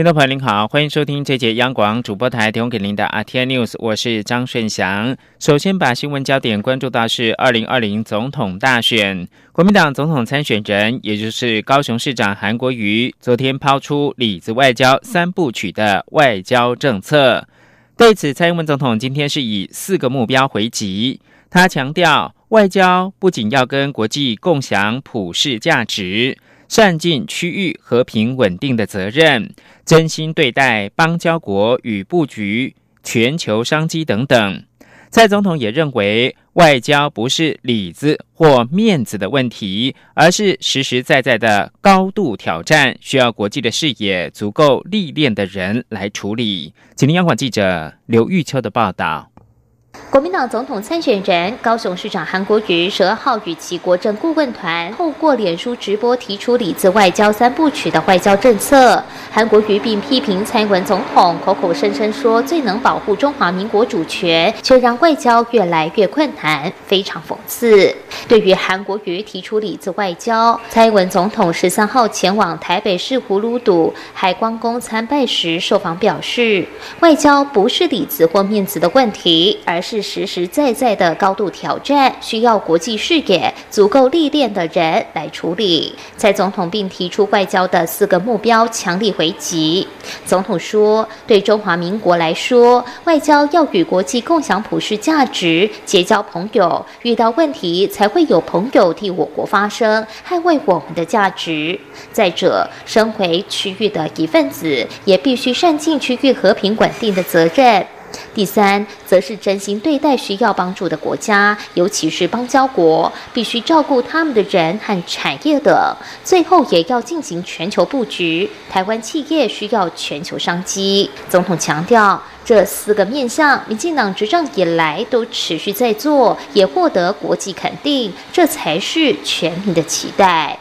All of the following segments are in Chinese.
听众朋友您好，欢迎收听这节央广主播台提供给您的 RTI News，我是张顺祥。首先把新闻焦点关注到是二零二零总统大选，国民党总统参选人，也就是高雄市长韩国瑜，昨天抛出“里子外交三部曲”的外交政策。对此，蔡英文总统今天是以四个目标回击，他强调，外交不仅要跟国际共享普世价值。善尽区域和平稳定的责任，真心对待邦交国与布局全球商机等等。蔡总统也认为，外交不是里子或面子的问题，而是实实在在的高度挑战，需要国际的视野、足够历练的人来处理。请听央广记者刘玉秋的报道。国民党总统参选人高雄市长韩国瑜十二号与其国政顾问团透过脸书直播提出“里字外交三部曲”的外交政策。韩国瑜并批评蔡文总统口口声声说最能保护中华民国主权，却让外交越来越困难，非常讽刺。对于韩国瑜提出“里字外交”，蔡文总统十三号前往台北市葫芦堵海光宫参拜时受访表示，外交不是里子或面子的问题，而是。实实在在的高度挑战，需要国际视野、足够历练的人来处理。蔡总统并提出外交的四个目标，强力回击。总统说：“对中华民国来说，外交要与国际共享普世价值，结交朋友，遇到问题才会有朋友替我国发声，捍卫我们的价值。再者，身为区域的一份子，也必须善尽区域和平稳定的责任。”第三，则是真心对待需要帮助的国家，尤其是邦交国，必须照顾他们的人和产业等。最后，也要进行全球布局，台湾企业需要全球商机。总统强调，这四个面向，民进党执政以来都持续在做，也获得国际肯定，这才是全民的期待。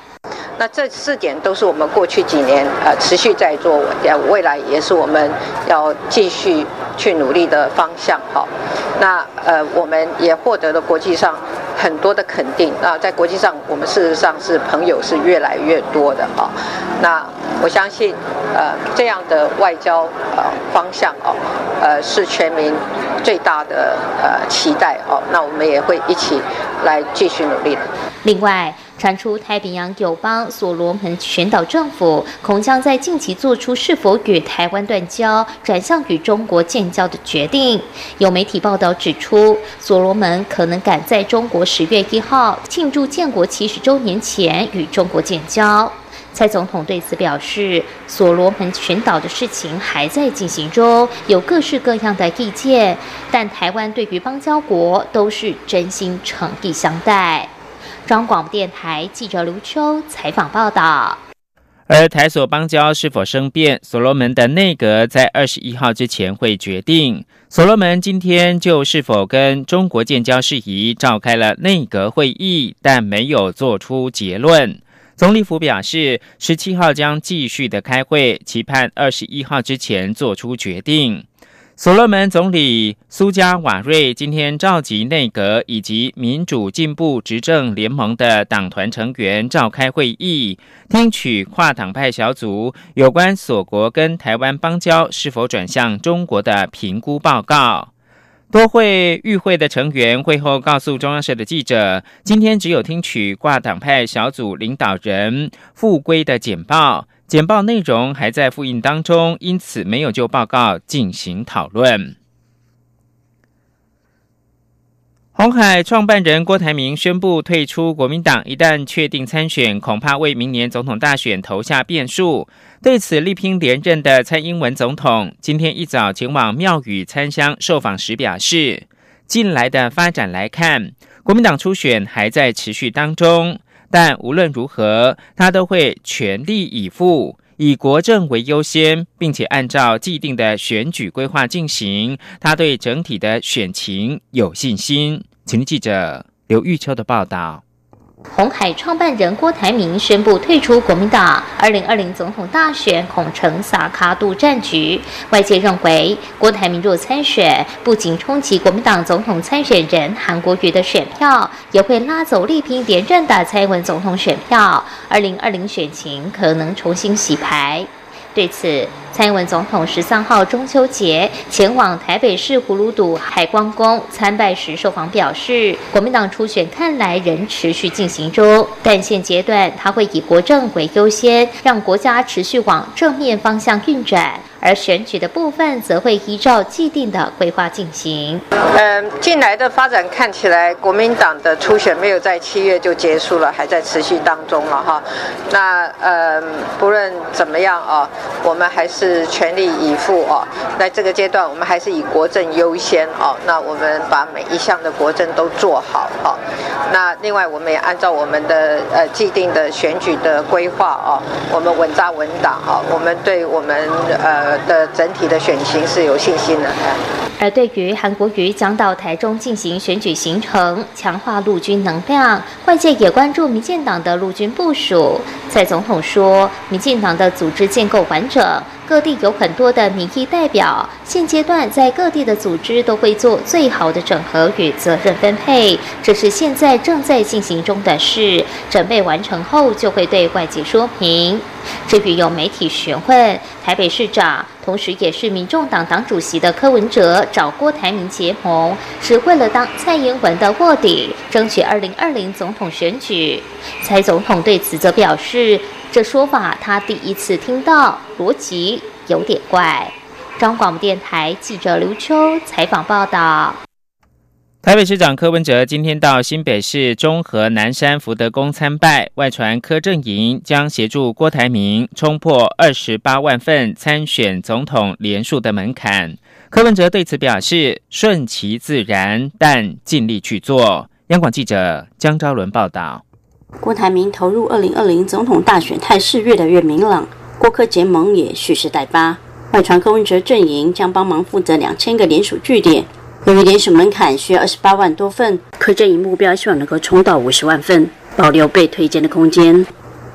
那这四点都是我们过去几年呃持续在做，未来也是我们要继续去努力的方向。哈，那呃我们也获得了国际上很多的肯定。那在国际上，我们事实上是朋友是越来越多的哈。那我相信呃这样的外交呃方向哦，呃是全民最大的呃期待哦。那我们也会一起来继续努力的。另外。传出太平洋友邦所罗门群岛政府恐将在近期做出是否与台湾断交、转向与中国建交的决定。有媒体报道指出，所罗门可能赶在中国十月一号庆祝建国七十周年前与中国建交。蔡总统对此表示，所罗门群岛的事情还在进行中，有各式各样的意见，但台湾对于邦交国都是真心诚意相待。中广电台记者卢秋采访报道。而台所邦交是否生变，所罗门的内阁在二十一号之前会决定。所罗门今天就是否跟中国建交事宜召开了内阁会议，但没有做出结论。总理府表示，十七号将继续的开会，期盼二十一号之前做出决定。所罗门总理苏加瓦瑞今天召集内阁以及民主进步执政联盟的党团成员召开会议，听取跨党派小组有关所国跟台湾邦交是否转向中国的评估报告。多会与会的成员会后告诉中央社的记者，今天只有听取跨党派小组领导人复归的简报。简报内容还在复印当中，因此没有就报告进行讨论。红海创办人郭台铭宣布退出国民党，一旦确定参选，恐怕为明年总统大选投下变数。对此，力拼连任的蔡英文总统今天一早前往庙宇参香受访时表示，近来的发展来看，国民党初选还在持续当中。但无论如何，他都会全力以赴，以国政为优先，并且按照既定的选举规划进行。他对整体的选情有信心。请记者刘玉秋的报道。红海创办人郭台铭宣布退出国民党，二零二零总统大选恐成萨卡度战局。外界认为，郭台铭若参选，不仅冲击国民党总统参选人韩国瑜的选票，也会拉走力拼连任的蔡英文总统选票。二零二零选情可能重新洗牌。对此，蔡英文总统十三号中秋节前往台北市葫芦岛海光宫参拜时受访表示，国民党初选看来仍持续进行中，但现阶段他会以国政为优先，让国家持续往正面方向运转。而选举的部分则会依照既定的规划进行。嗯，近来的发展看起来，国民党的初选没有在七月就结束了，还在持续当中了哈。那呃，不论怎么样啊，我们还是全力以赴啊。在这个阶段，我们还是以国政优先哦。那我们把每一项的国政都做好啊。那另外，我们也按照我们的呃既定的选举的规划啊，我们稳扎稳打哈。我们对我们呃。的整体的选情是有信心的。而对于韩国瑜将到台中进行选举行程，强化陆军能量，外界也关注民进党的陆军部署。蔡总统说，民进党的组织建构完整。各地有很多的民意代表，现阶段在各地的组织都会做最好的整合与责任分配，这是现在正在进行中的事。准备完成后，就会对外界说明。至于有媒体询问，台北市长，同时也是民众党党主席的柯文哲找郭台铭结盟，是为了当蔡英文的卧底，争取二零二零总统选举。蔡总统对此则表示。这说法他第一次听到，逻辑有点怪。张广播电台记者刘秋采访报道。台北市长柯文哲今天到新北市中和南山福德宫参拜，外传柯阵营将协助郭台铭冲破二十八万份参选总统连数的门槛。柯文哲对此表示顺其自然，但尽力去做。央广记者江昭伦报道。郭台铭投入二零二零总统大选态势越来越明朗，郭科结盟也蓄势待发。外传柯文哲阵营将帮忙负责两千个联署据点，由于联署门槛需要二十八万多份，柯阵营目标希望能够冲到五十万份，保留被推荐的空间。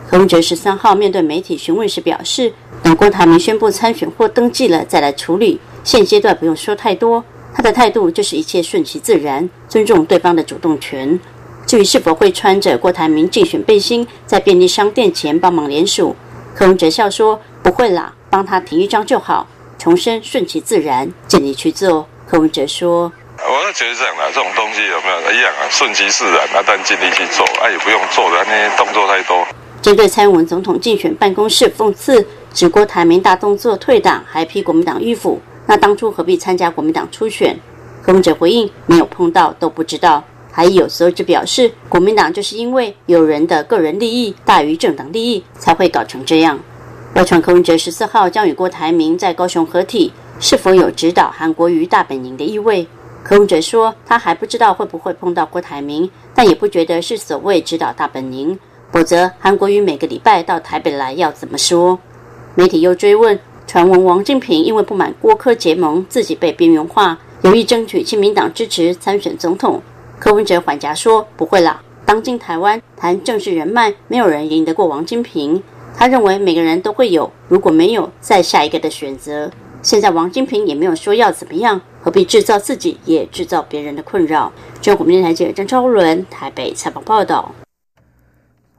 柯文哲十三号面对媒体询问时表示，等郭台铭宣布参选或登记了再来处理，现阶段不用说太多。他的态度就是一切顺其自然，尊重对方的主动权。至于是否会穿着郭台铭竞选背心在便利商店前帮忙联署，柯文哲笑说：“不会啦，帮他提一张就好。”重申顺其自然，尽力去做。柯文哲说：“我是觉得这样的，这种东西有没有一样啊？顺其自然，啊，但尽力去做，啊，也不用做的那些动作太多。”针对蔡英文总统竞选办公室讽刺指郭台铭大动作退党，还批国民党迂腐，那当初何必参加国民党初选？柯文哲回应：“没有碰到，都不知道。”还有时候就表示，国民党就是因为有人的个人利益大于政党利益，才会搞成这样。外传柯文哲十四号将与郭台铭在高雄合体，是否有指导韩国瑜大本营的意味？柯文哲说，他还不知道会不会碰到郭台铭，但也不觉得是所谓指导大本营，否则韩国瑜每个礼拜到台北来要怎么说？媒体又追问，传闻王金平因为不满郭柯结盟，自己被边缘化，有意争取亲民党支持参选总统。柯文哲缓颊说：“不会啦，当今台湾谈政治人脉，没有人赢得过王金平。他认为每个人都会有，如果没有，再下一个的选择。现在王金平也没有说要怎么样，何必制造自己，也制造别人的困扰？”中国电台记者张超伦台北采访报道。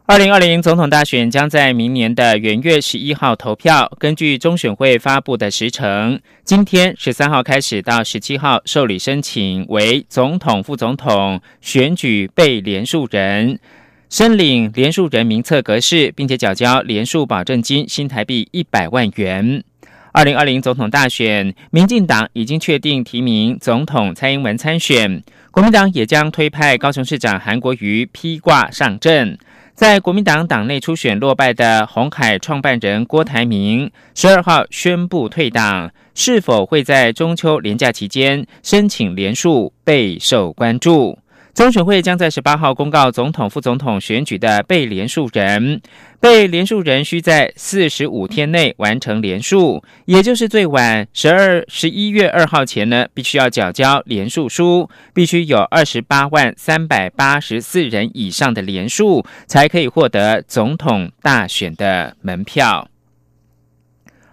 二零二零总统大选将在明年的元月十一号投票。根据中选会发布的时程，今天十三号开始到十七号受理申请为总统、副总统选举被连署人，申领连署人名册格式，并且缴交连署保证金新台币一百万元。二零二零总统大选，民进党已经确定提名总统蔡英文参选，国民党也将推派高雄市长韩国瑜披挂上阵。在国民党党内初选落败的红海创办人郭台铭，十二号宣布退党，是否会在中秋连假期间申请连署备受关注。中选会将在十八号公告总统、副总统选举的被连署人，被连署人需在四十五天内完成连署，也就是最晚十二十一月二号前呢，必须要缴交连署书，必须有二十八万三百八十四人以上的连署，才可以获得总统大选的门票。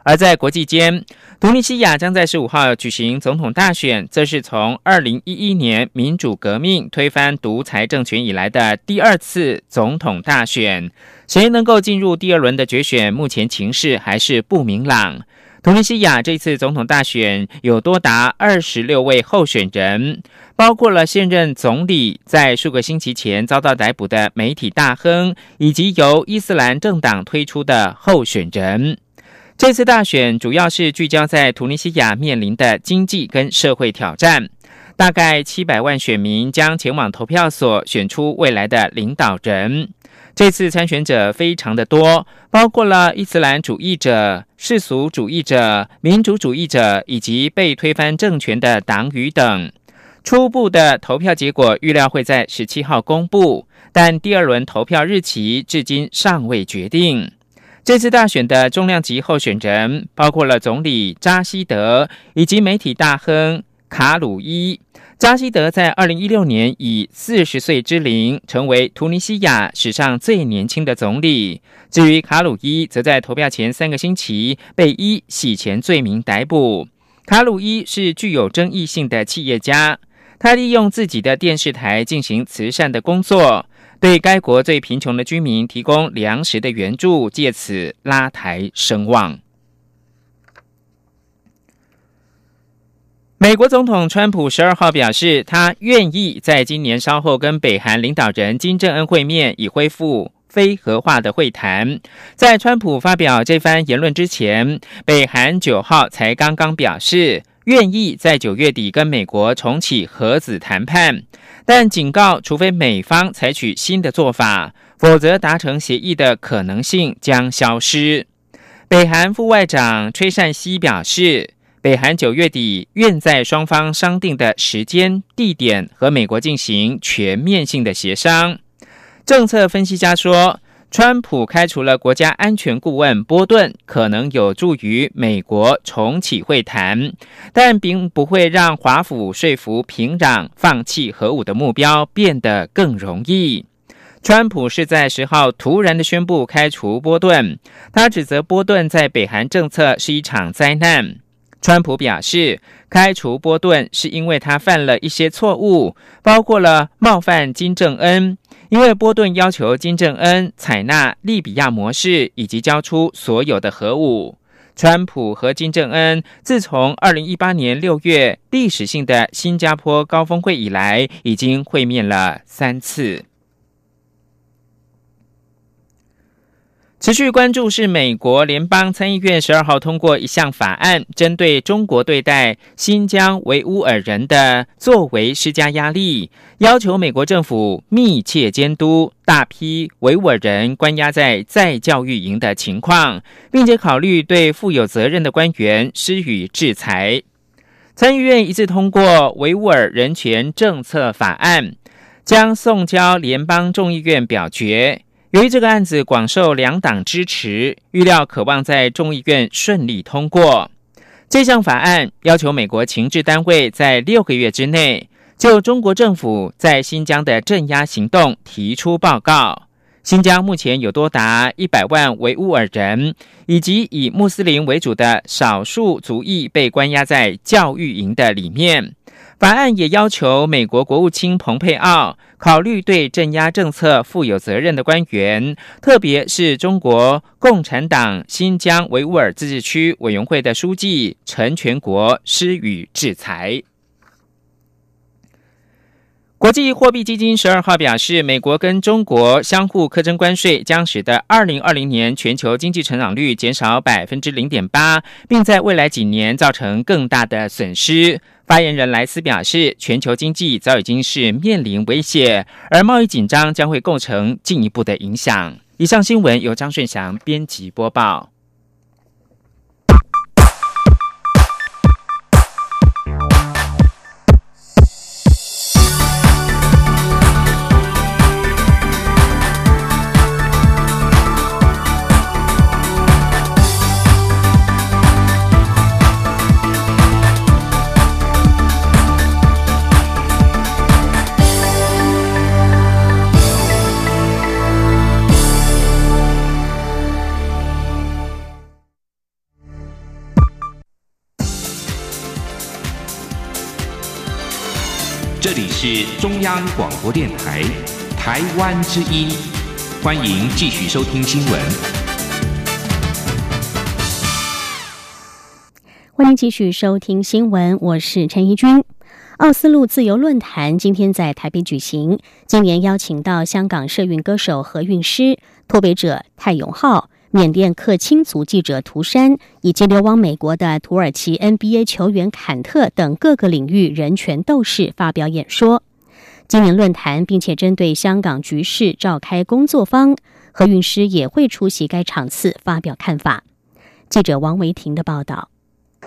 而在国际间，突尼西亚将在十五号举行总统大选，这是从二零一一年民主革命推翻独裁政权以来的第二次总统大选。谁能够进入第二轮的决选，目前情势还是不明朗。突尼西亚这次总统大选有多达二十六位候选人，包括了现任总理在数个星期前遭到逮捕的媒体大亨，以及由伊斯兰政党推出的候选人。这次大选主要是聚焦在突尼西亚面临的经济跟社会挑战，大概七百万选民将前往投票所选出未来的领导人。这次参选者非常的多，包括了伊斯兰主义者、世俗主义者、民主主义者以及被推翻政权的党羽等。初步的投票结果预料会在十七号公布，但第二轮投票日期至今尚未决定。这次大选的重量级候选人包括了总理扎西德以及媒体大亨卡鲁伊。扎西德在二零一六年以四十岁之龄成为突尼西亚史上最年轻的总理。至于卡鲁伊，则在投票前三个星期被依洗钱罪名逮捕。卡鲁伊是具有争议性的企业家，他利用自己的电视台进行慈善的工作。对该国最贫穷的居民提供粮食的援助，借此拉抬声望。美国总统川普十二号表示，他愿意在今年稍后跟北韩领导人金正恩会面，以恢复非核化的会谈。在川普发表这番言论之前，北韩九号才刚刚表示。愿意在九月底跟美国重启核子谈判，但警告，除非美方采取新的做法，否则达成协议的可能性将消失。北韩副外长崔善熙表示，北韩九月底愿在双方商定的时间、地点和美国进行全面性的协商。政策分析家说。川普开除了国家安全顾问波顿，可能有助于美国重启会谈，但并不会让华府说服平壤放弃核武的目标变得更容易。川普是在十号突然的宣布开除波顿，他指责波顿在北韩政策是一场灾难。川普表示，开除波顿是因为他犯了一些错误，包括了冒犯金正恩。因为波顿要求金正恩采纳利比亚模式，以及交出所有的核武。川普和金正恩自从二零一八年六月历史性的新加坡高峰会以来，已经会面了三次。持续关注是美国联邦参议院十二号通过一项法案，针对中国对待新疆维吾尔人的作为施加压力，要求美国政府密切监督大批维吾尔人关押在再教育营的情况，并且考虑对负有责任的官员施予制裁。参议院一致通过维吾尔人权政策法案，将送交联邦众议院表决。由于这个案子广受两党支持，预料渴望在众议院顺利通过。这项法案要求美国情治单位在六个月之内就中国政府在新疆的镇压行动提出报告。新疆目前有多达一百万维吾尔人以及以穆斯林为主的少数族裔被关押在教育营的里面。法案也要求美国国务卿蓬佩奥考虑对镇压政策负有责任的官员，特别是中国共产党新疆维吾尔自治区委员会的书记陈全国施予制裁。国际货币基金十二号表示，美国跟中国相互苛征关税，将使得二零二零年全球经济成长率减少百分之零点八，并在未来几年造成更大的损失。发言人莱斯表示，全球经济早已经是面临威胁，而贸易紧张将会构成进一步的影响。以上新闻由张顺祥编辑播报。这里是中央广播电台台湾之音，欢迎继续收听新闻。欢迎继续收听新闻，我是陈怡君。奥斯陆自由论坛今天在台北举行，今年邀请到香港社运歌手何韵诗、脱北者泰永浩、缅甸克钦族记者涂山，以及流亡美国的土耳其 NBA 球员坎特等各个领域人权斗士发表演说。今年论坛并且针对香港局势召开工作方，何韵诗也会出席该场次发表看法。记者王维婷的报道。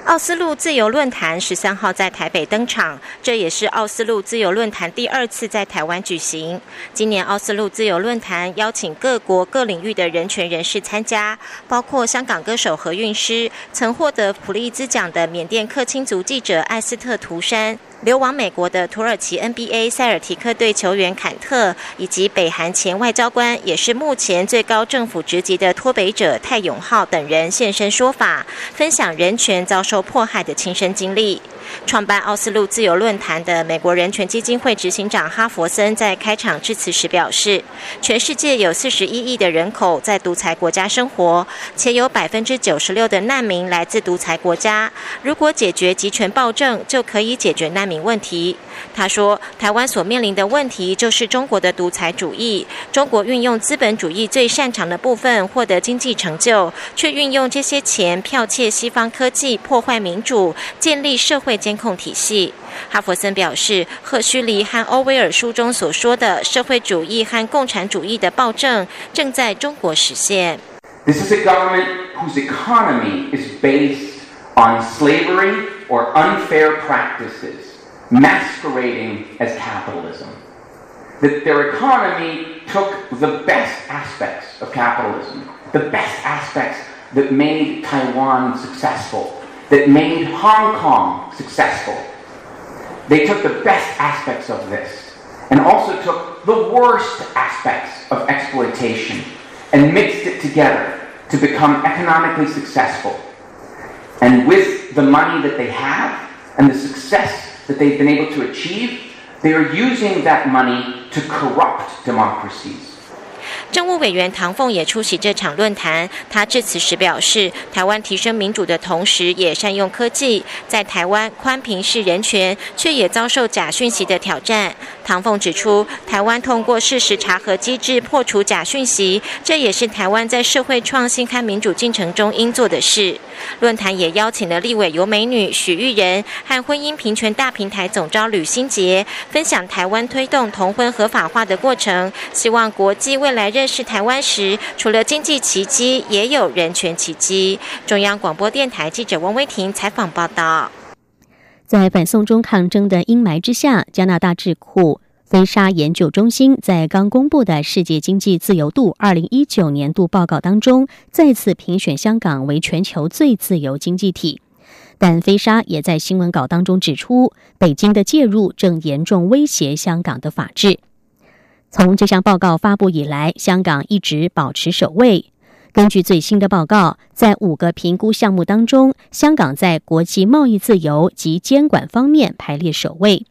奥斯陆自由论坛十三号在台北登场，这也是奥斯陆自由论坛第二次在台湾举行。今年奥斯陆自由论坛邀请各国各领域的人权人士参加，包括香港歌手何韵诗、曾获得普利兹奖的缅甸克钦族记者艾斯特图山。流亡美国的土耳其 NBA 塞尔提克队球员坎特，以及北韩前外交官，也是目前最高政府职级的脱北者泰永浩等人现身说法，分享人权遭受迫害的亲身经历。创办奥斯陆自由论坛的美国人权基金会执行长哈佛森在开场致辞时表示：“全世界有四十一亿的人口在独裁国家生活，且有百分之九十六的难民来自独裁国家。如果解决集权暴政，就可以解决难民问题。”他说：“台湾所面临的问题就是中国的独裁主义。中国运用资本主义最擅长的部分获得经济成就，却运用这些钱剽窃西方科技，破坏民主，建立社会。监控体系，哈佛森表示，赫胥黎和欧威尔书中所说的社会主义和共产主义的暴政正在中国实现。This is a government whose economy is based on slavery or unfair practices masquerading as capitalism. That their economy took the best aspects of capitalism, the best aspects that made Taiwan successful that made Hong Kong successful. They took the best aspects of this and also took the worst aspects of exploitation and mixed it together to become economically successful. And with the money that they have and the success that they've been able to achieve, they are using that money to corrupt democracies. 政务委员唐凤也出席这场论坛。他致辞时表示，台湾提升民主的同时，也善用科技。在台湾，宽平是人权，却也遭受假讯息的挑战。唐凤指出，台湾通过事实查核机制破除假讯息，这也是台湾在社会创新和民主进程中应做的事。论坛也邀请了立委尤美女许玉仁和婚姻平权大平台总召吕新杰，分享台湾推动同婚合法化的过程，希望国际未来认识台湾时，除了经济奇迹，也有人权奇迹。中央广播电台记者王威婷采访报道。在反送中抗争的阴霾之下，加拿大智库。飞沙研究中心在刚公布的世界经济自由度二零一九年度报告当中，再次评选香港为全球最自由经济体。但飞沙也在新闻稿当中指出，北京的介入正严重威胁香港的法治。从这项报告发布以来，香港一直保持首位。根据最新的报告，在五个评估项目当中，香港在国际贸易自由及监管方面排列首位。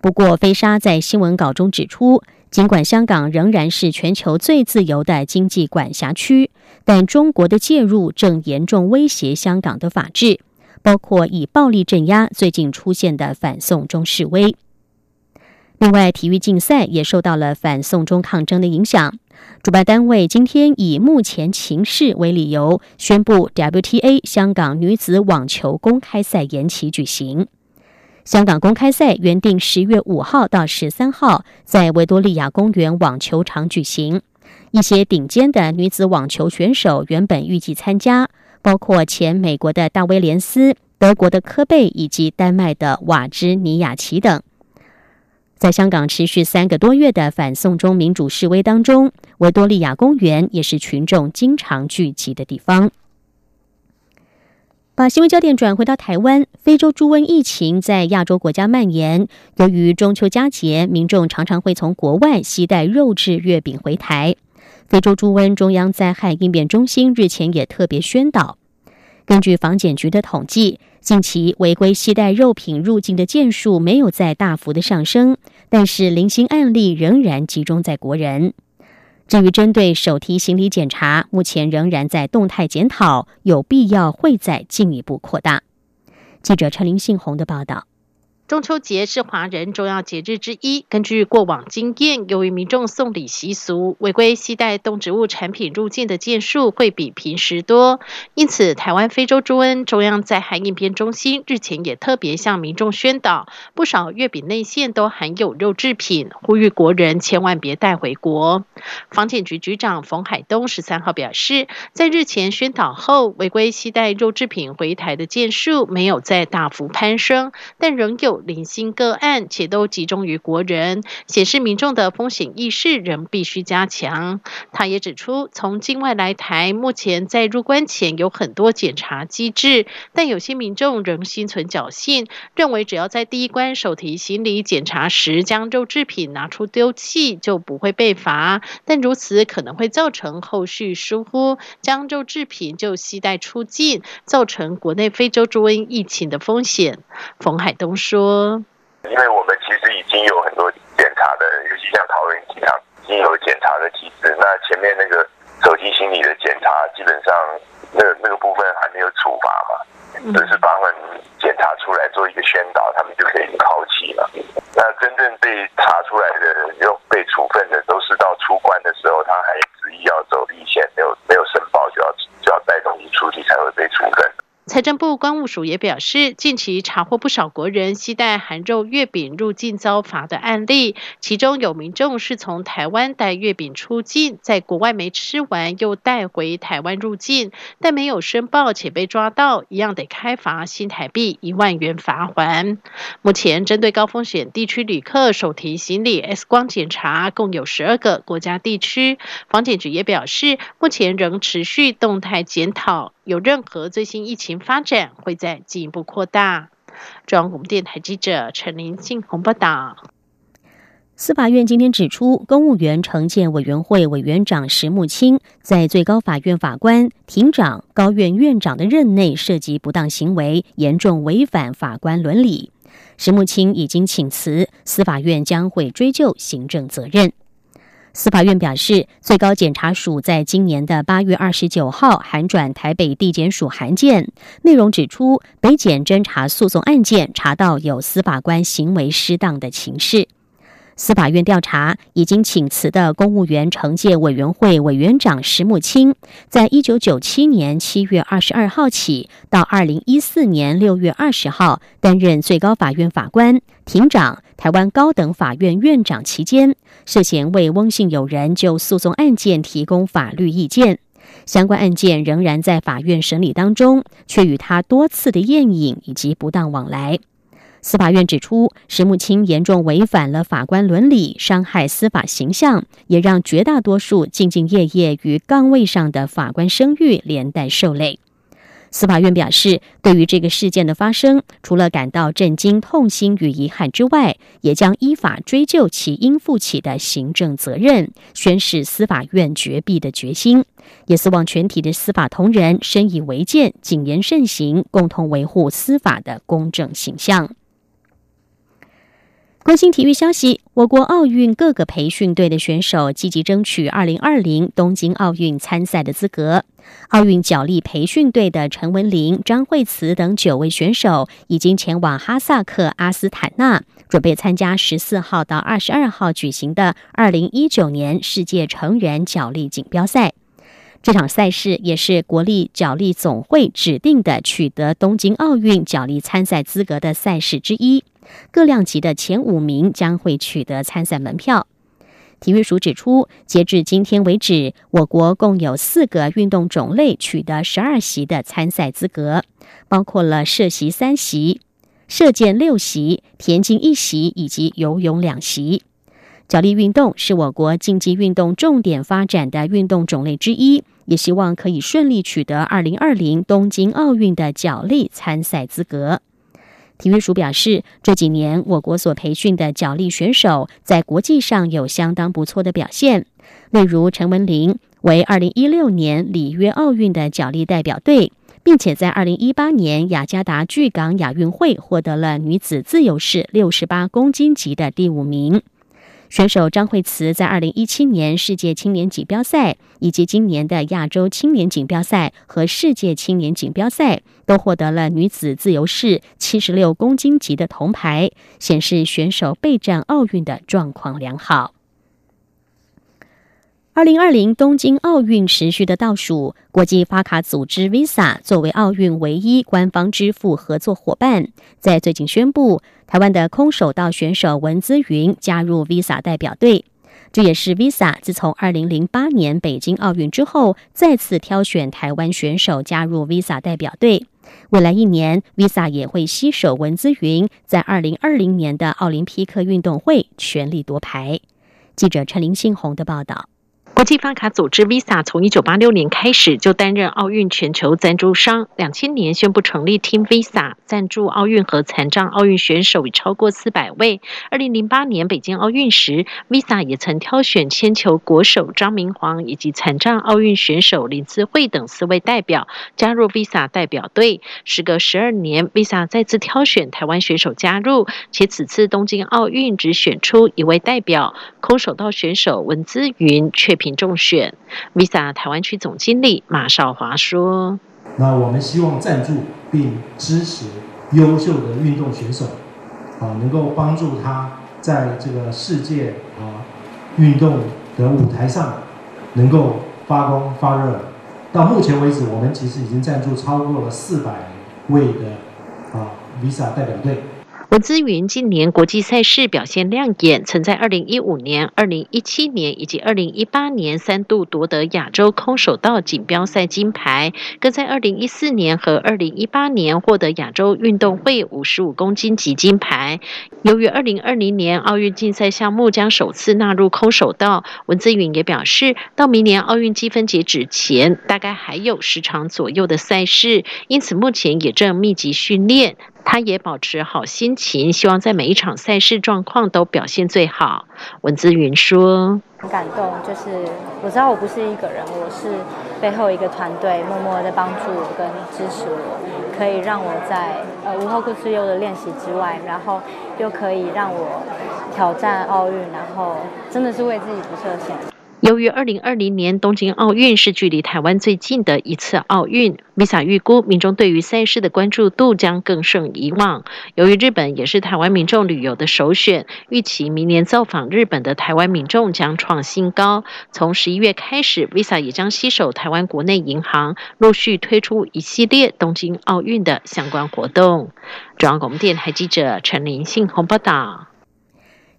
不过，飞沙在新闻稿中指出，尽管香港仍然是全球最自由的经济管辖区，但中国的介入正严重威胁香港的法治，包括以暴力镇压最近出现的反送中示威。另外，体育竞赛也受到了反送中抗争的影响，主办单位今天以目前情势为理由，宣布 WTA 香港女子网球公开赛延期举行。香港公开赛原定十月五号到十三号在维多利亚公园网球场举行，一些顶尖的女子网球选手原本预计参加，包括前美国的大威廉斯、德国的科贝以及丹麦的瓦兹尼亚奇等。在香港持续三个多月的反送中民主示威当中，维多利亚公园也是群众经常聚集的地方。把新闻焦点转回到台湾，非洲猪瘟疫情在亚洲国家蔓延。由于中秋佳节，民众常常会从国外携带肉质月饼回台。非洲猪瘟中央灾害应变中心日前也特别宣导，根据房检局的统计，近期违规携带肉品入境的件数没有再大幅的上升，但是零星案例仍然集中在国人。至于针对手提行李检查，目前仍然在动态检讨，有必要会再进一步扩大。记者陈林信宏的报道。中秋节是华人重要节日之一。根据过往经验，由于民众送礼习俗，违规携带动植物产品入境的件数会比平时多。因此，台湾非洲猪瘟中央灾害应变中心日前也特别向民众宣导，不少月饼内馅都含有肉制品，呼吁国人千万别带回国。防检局局长冯海东十三号表示，在日前宣导后，违规携带肉制品回台的件数没有再大幅攀升，但仍有。零星个案，且都集中于国人，显示民众的风险意识仍必须加强。他也指出，从境外来台，目前在入关前有很多检查机制，但有些民众仍心存侥幸，认为只要在第一关手提行李检查时将肉制品拿出丢弃，就不会被罚。但如此可能会造成后续疏忽，将肉制品就携带出境，造成国内非洲猪瘟疫情的风险。冯海东说。因为我们其实已经有很多检查的，尤其像桃园机场已经有检查的机制。那前面那个手机行李的检查，基本上那那个部分还没有处罚嘛，只是把他们检查出来做一个宣导，他们就可以抛弃了。那真正被查出来的又被处分的，都是到出关的时候，他还执意要走立线，没有没有申报就要就要带东西出去，才会被处分。财政部关务署也表示，近期查获不少国人携带含肉月饼入境遭罚的案例，其中有民众是从台湾带月饼出境，在国外没吃完又带回台湾入境，但没有申报且被抓到，一样得开罚新台币一万元罚还。目前针对高风险地区旅客手提行李 X 光检查，共有十二个国家地区，防检局也表示，目前仍持续动态检讨。有任何最新疫情发展，会再进一步扩大。中央广播电台记者陈林信宏报道。司法院今天指出，公务员惩戒委员会委员长石木清在最高法院法官、庭长、高院院长的任内涉及不当行为，严重违反法官伦理。石木清已经请辞，司法院将会追究行政责任。司法院表示，最高检察署在今年的八月二十九号函转台北地检署函件，内容指出，北检侦查诉讼案件查到有司法官行为失当的情事。司法院调查已经请辞的公务员惩戒委员会委员长石木清，在一九九七年七月二十二号起到二零一四年六月二十号担任最高法院法官、庭长、台湾高等法院院长期间，涉嫌为翁姓友人就诉讼案件提供法律意见，相关案件仍然在法院审理当中，却与他多次的宴饮以及不当往来。司法院指出，石木清严重违反了法官伦理，伤害司法形象，也让绝大多数兢兢业业于岗位上的法官声誉连带受累。司法院表示，对于这个事件的发生，除了感到震惊、痛心与遗憾之外，也将依法追究其应负起的行政责任，宣示司法院绝壁的决心。也希望全体的司法同仁深以为鉴，谨言慎行，共同维护司法的公正形象。关心体育消息，我国奥运各个培训队的选手积极争取二零二零东京奥运参赛的资格。奥运脚力培训队的陈文玲、张惠慈等九位选手已经前往哈萨克阿斯坦纳，准备参加十四号到二十二号举行的二零一九年世界成人脚力锦标赛。这场赛事也是国立脚力总会指定的取得东京奥运脚力参赛资格的赛事之一。各量级的前五名将会取得参赛门票。体育署指出，截至今天为止，我国共有四个运动种类取得十二席的参赛资格，包括了射席三席、射箭六席、田径一席以及游泳两席。脚力运动是我国竞技运动重点发展的运动种类之一，也希望可以顺利取得二零二零东京奥运的脚力参赛资格。体育署表示，这几年我国所培训的脚力选手在国际上有相当不错的表现。例如陈文玲为二零一六年里约奥运的脚力代表队，并且在二零一八年雅加达巨港亚运会获得了女子自由式六十八公斤级的第五名。选手张惠慈在二零一七年世界青年锦标赛，以及今年的亚洲青年锦标赛和世界青年锦标赛，都获得了女子自由式七十六公斤级的铜牌，显示选手备战奥运的状况良好。二零二零东京奥运持续的倒数，国际发卡组织 Visa 作为奥运唯一官方支付合作伙伴，在最近宣布，台湾的空手道选手文姿云加入 Visa 代表队。这也是 Visa 自从二零零八年北京奥运之后，再次挑选台湾选手加入 Visa 代表队。未来一年，Visa 也会携手文姿云，在二零二零年的奥林匹克运动会全力夺牌。记者陈林信宏的报道。国际发卡组织 Visa 从一九八六年开始就担任奥运全球赞助商，两千年宣布成立 Team Visa，赞助奥运和残障奥运选手已超过四百位。二零零八年北京奥运时，Visa 也曾挑选铅球国手张明煌以及残障奥运选手林思慧等四位代表加入 Visa 代表队。时隔十二年，Visa 再次挑选台湾选手加入，且此次东京奥运只选出一位代表，空手道选手文姿云却凭。中选，Visa 台湾区总经理马少华说：“那我们希望赞助并支持优秀的运动选手，啊，能够帮助他在这个世界啊运动的舞台上能够发光发热。到目前为止，我们其实已经赞助超过了四百位的啊 Visa 代表队。”文姿云近年国际赛事表现亮眼，曾在二零一五年、二零一七年以及二零一八年三度夺得亚洲空手道锦标赛金牌，更在二零一四年和二零一八年获得亚洲运动会五十五公斤级金牌。由于二零二零年奥运竞赛项目将首次纳入空手道，文姿云也表示，到明年奥运积分截止前，大概还有十场左右的赛事，因此目前也正密集训练。他也保持好心情，希望在每一场赛事状况都表现最好。文姿云说：“很感动，就是我知道我不是一个人，我是背后一个团队，默默在帮助我跟支持我，可以让我在呃无后顾之忧的练习之外，然后又可以让我挑战奥运，然后真的是为自己不设限。”由于二零二零年东京奥运是距离台湾最近的一次奥运，Visa 预估民众对于赛事的关注度将更胜以往。由于日本也是台湾民众旅游的首选，预期明年造访日本的台湾民众将创新高。从十一月开始，Visa 也将携手台湾国内银行，陆续推出一系列东京奥运的相关活动。中央广播电台记者陈林信鸿报道。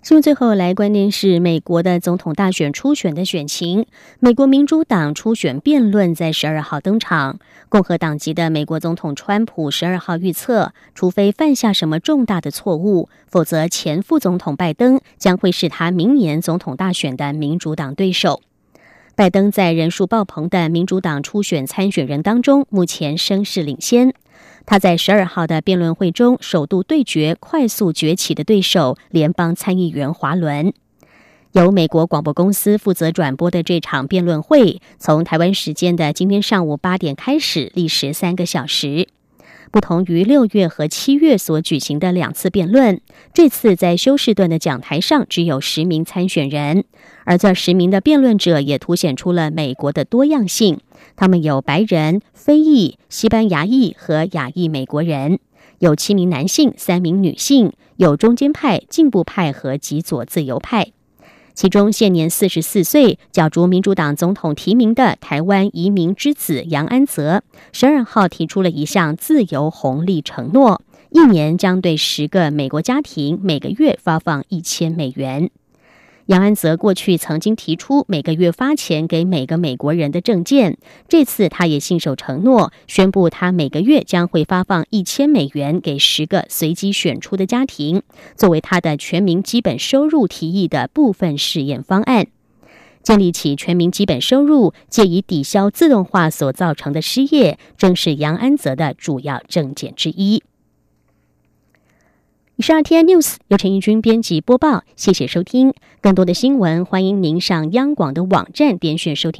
新闻最后来，关键是美国的总统大选初选的选情。美国民主党初选辩论在十二号登场。共和党籍的美国总统川普十二号预测，除非犯下什么重大的错误，否则前副总统拜登将会是他明年总统大选的民主党对手。拜登在人数爆棚的民主党初选参选人当中，目前声势领先。他在十二号的辩论会中首度对决快速崛起的对手联邦参议员华伦。由美国广播公司负责转播的这场辩论会，从台湾时间的今天上午八点开始，历时三个小时。不同于六月和七月所举行的两次辩论，这次在休士顿的讲台上只有十名参选人，而这十名的辩论者也凸显出了美国的多样性。他们有白人、非裔、西班牙裔和亚裔美国人，有七名男性、三名女性，有中间派、进步派和极左自由派。其中，现年四十四岁、角逐民主党总统提名的台湾移民之子杨安泽，十二号提出了一项自由红利承诺，一年将对十个美国家庭每个月发放一千美元。杨安泽过去曾经提出每个月发钱给每个美国人的证件，这次他也信守承诺，宣布他每个月将会发放一千美元给十个随机选出的家庭，作为他的全民基本收入提议的部分试验方案。建立起全民基本收入，借以抵消自动化所造成的失业，正是杨安泽的主要政见之一。十二天 N News 由陈义军编辑播报，谢谢收听。更多的新闻，欢迎您上央广的网站点选收听。